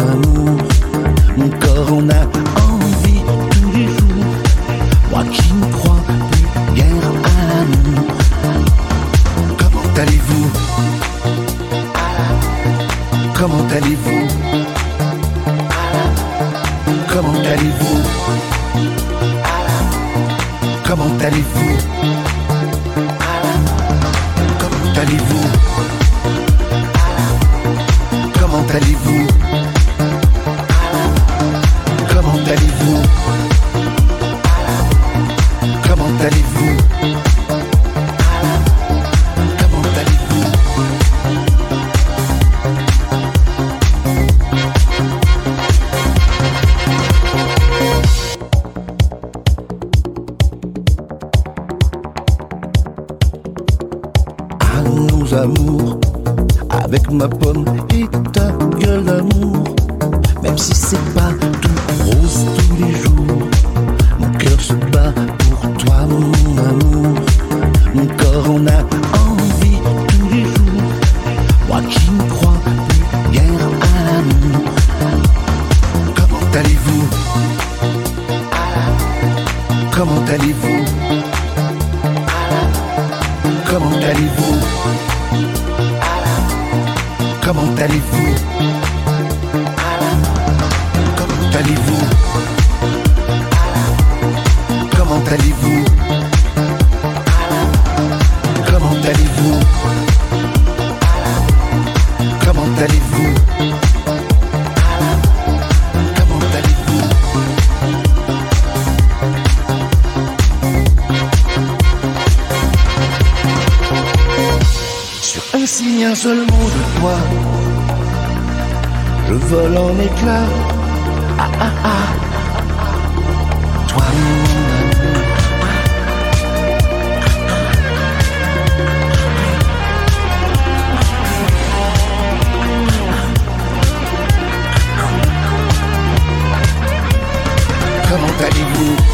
amour, mon corps en a ni un seul mot de toi. Je vole en éclat. Ah ah ah. Toi. Comment allez-vous?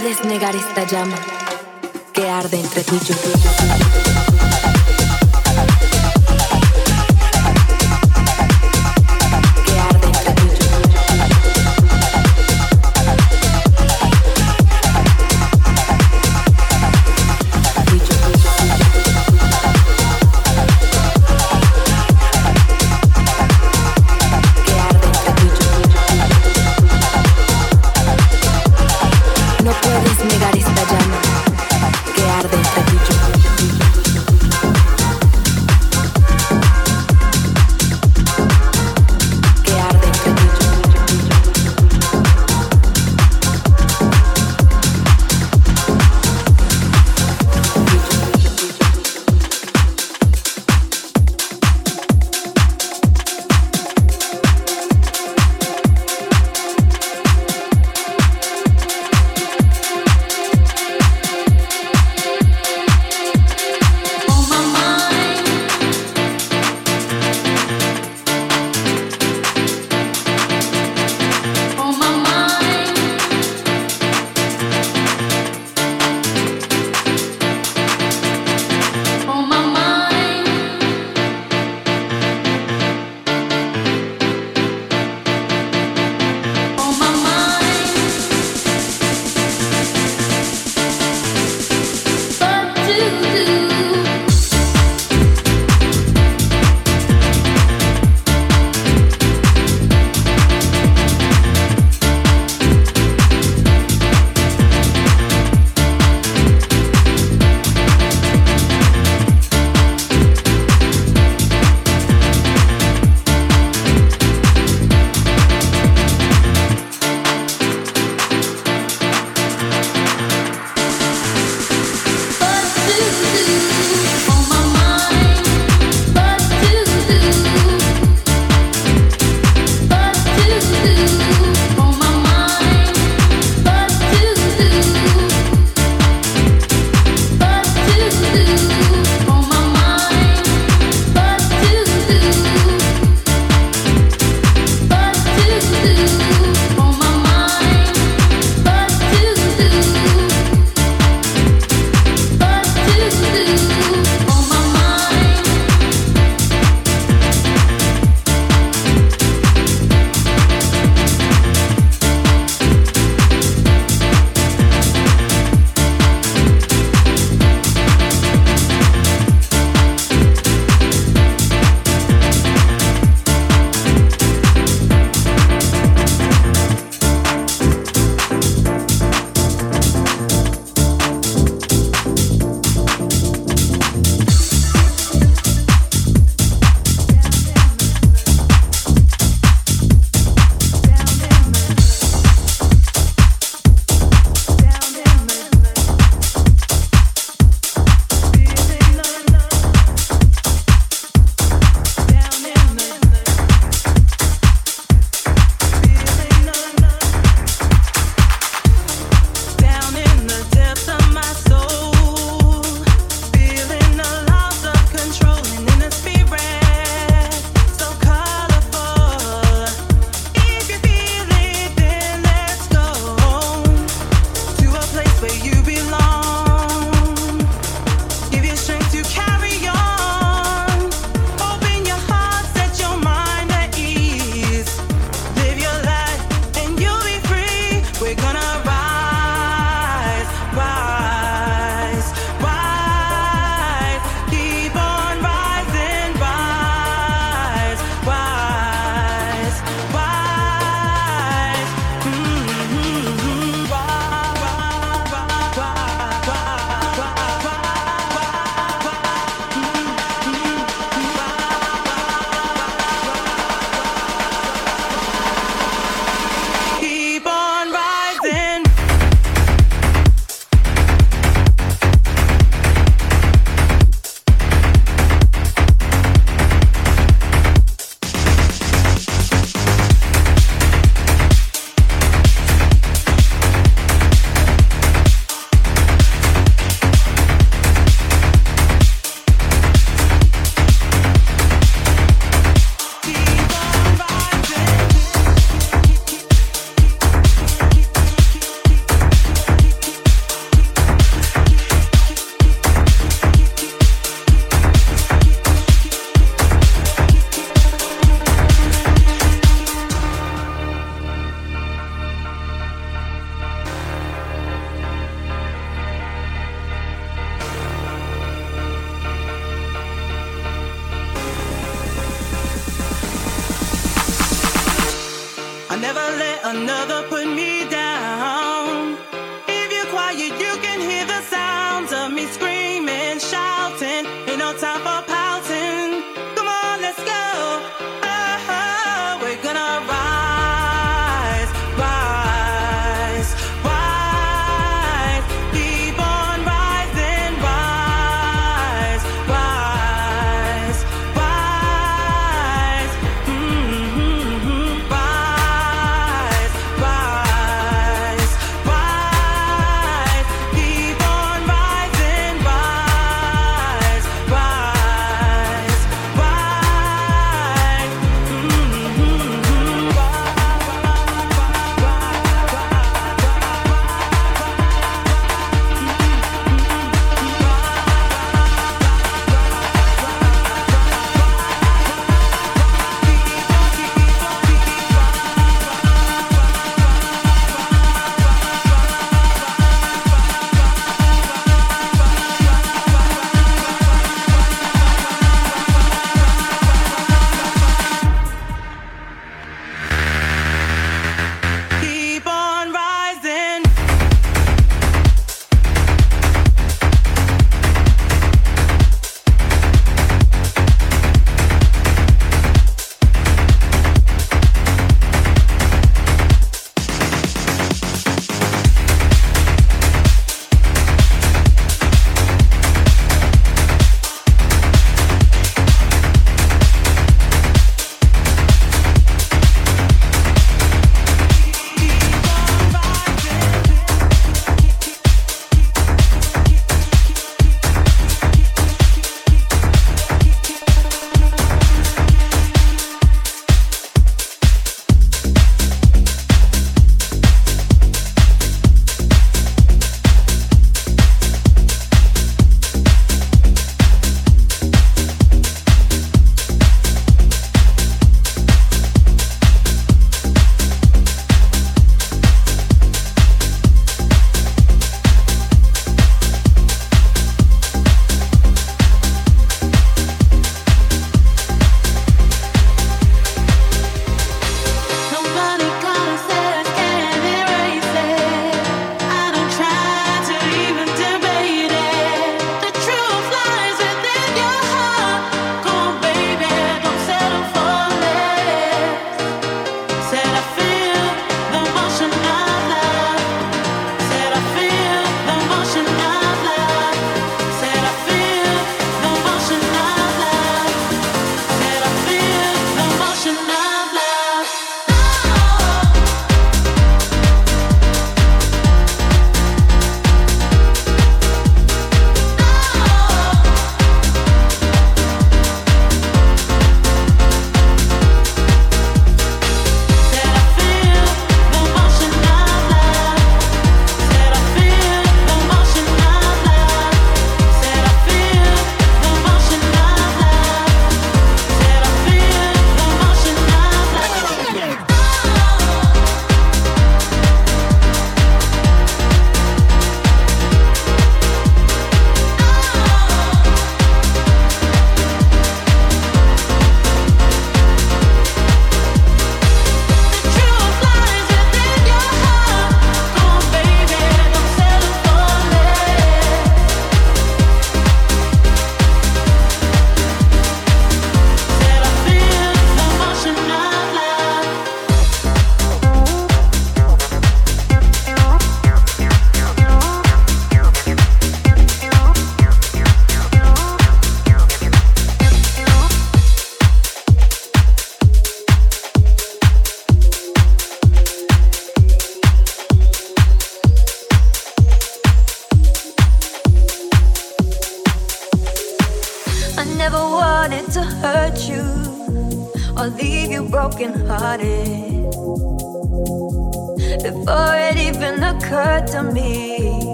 Puedes negar esta llama que arde entre ti y yo. time for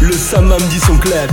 le summum du son club.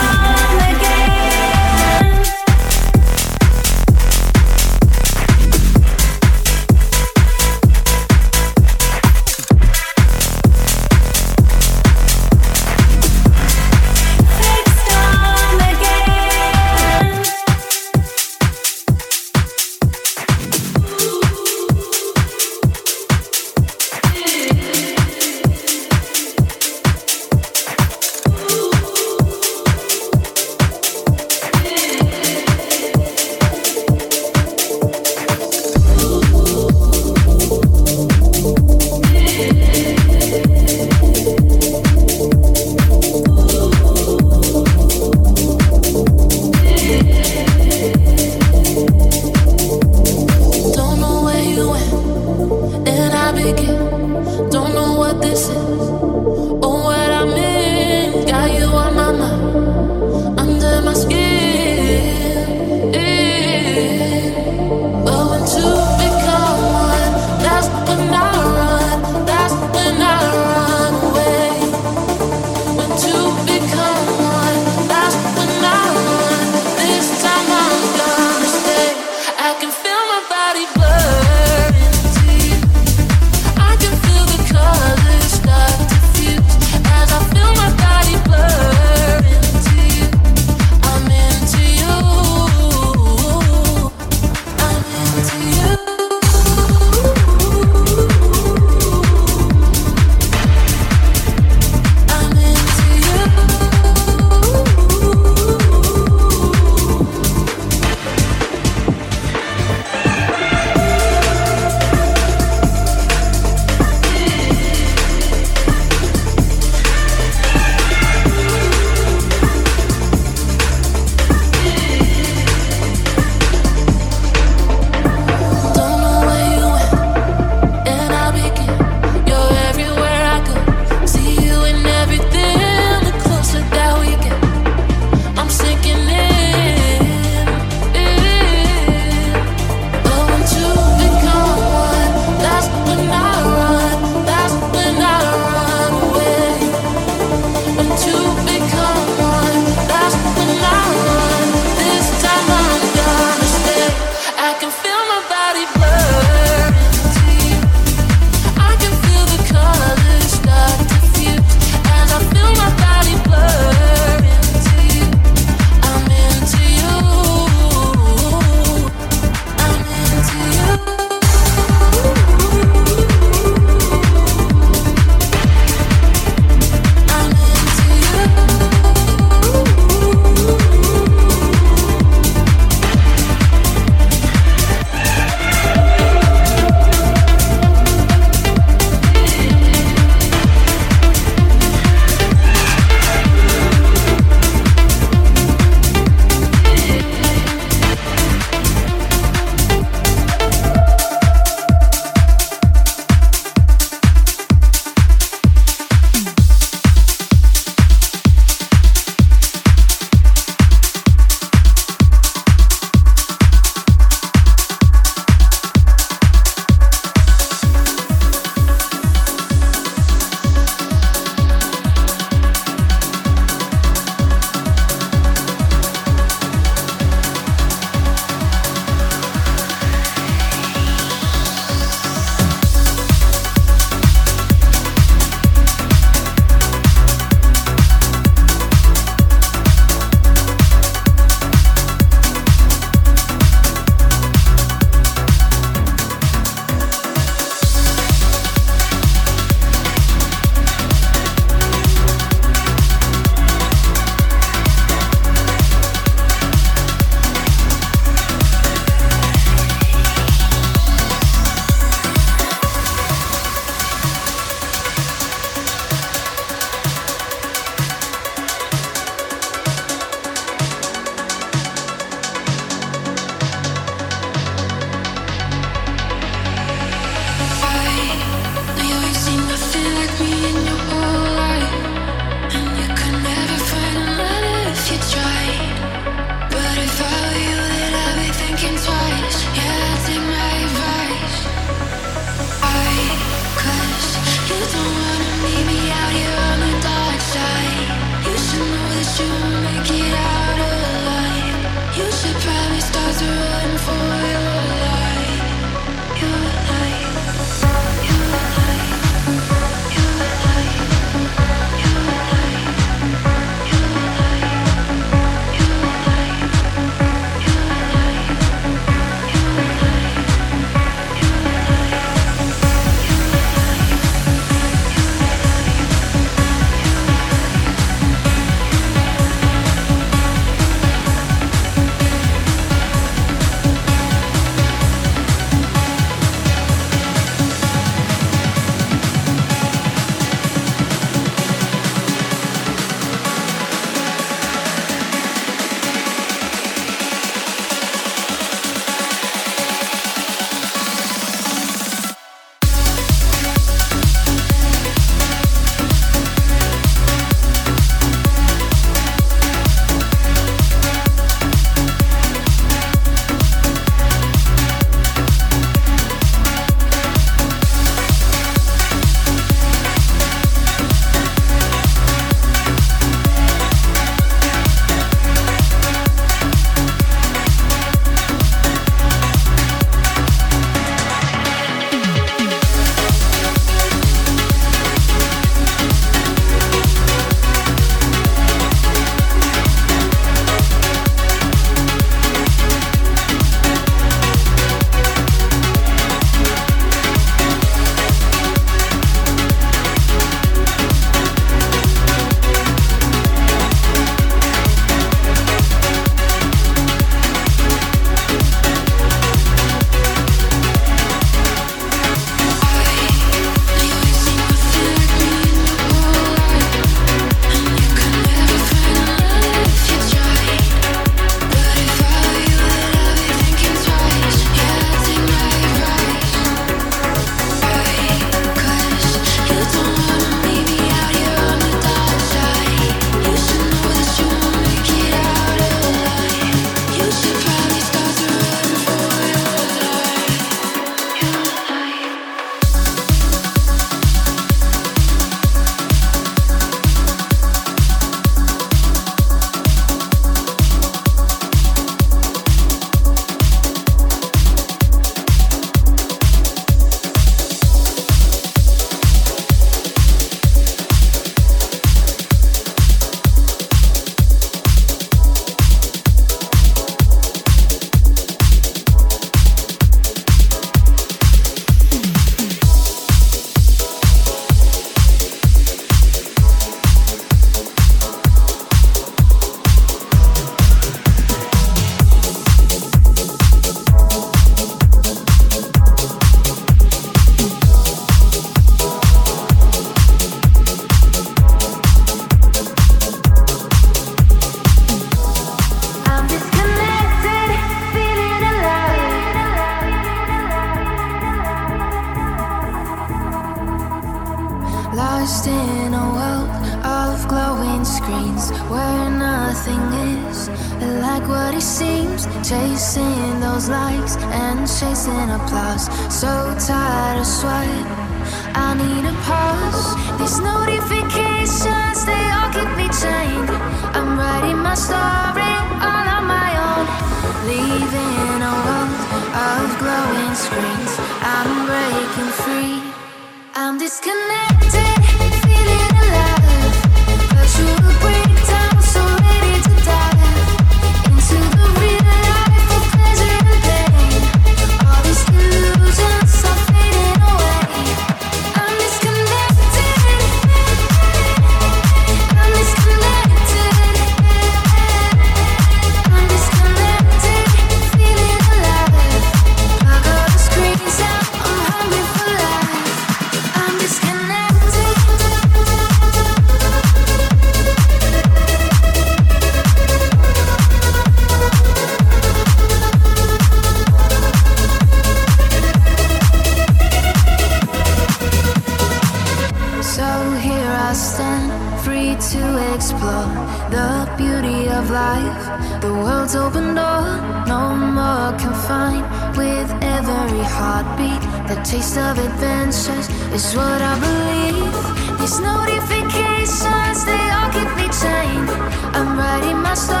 taste of adventures is what I believe. These notifications, they all keep me chained. I'm writing my story.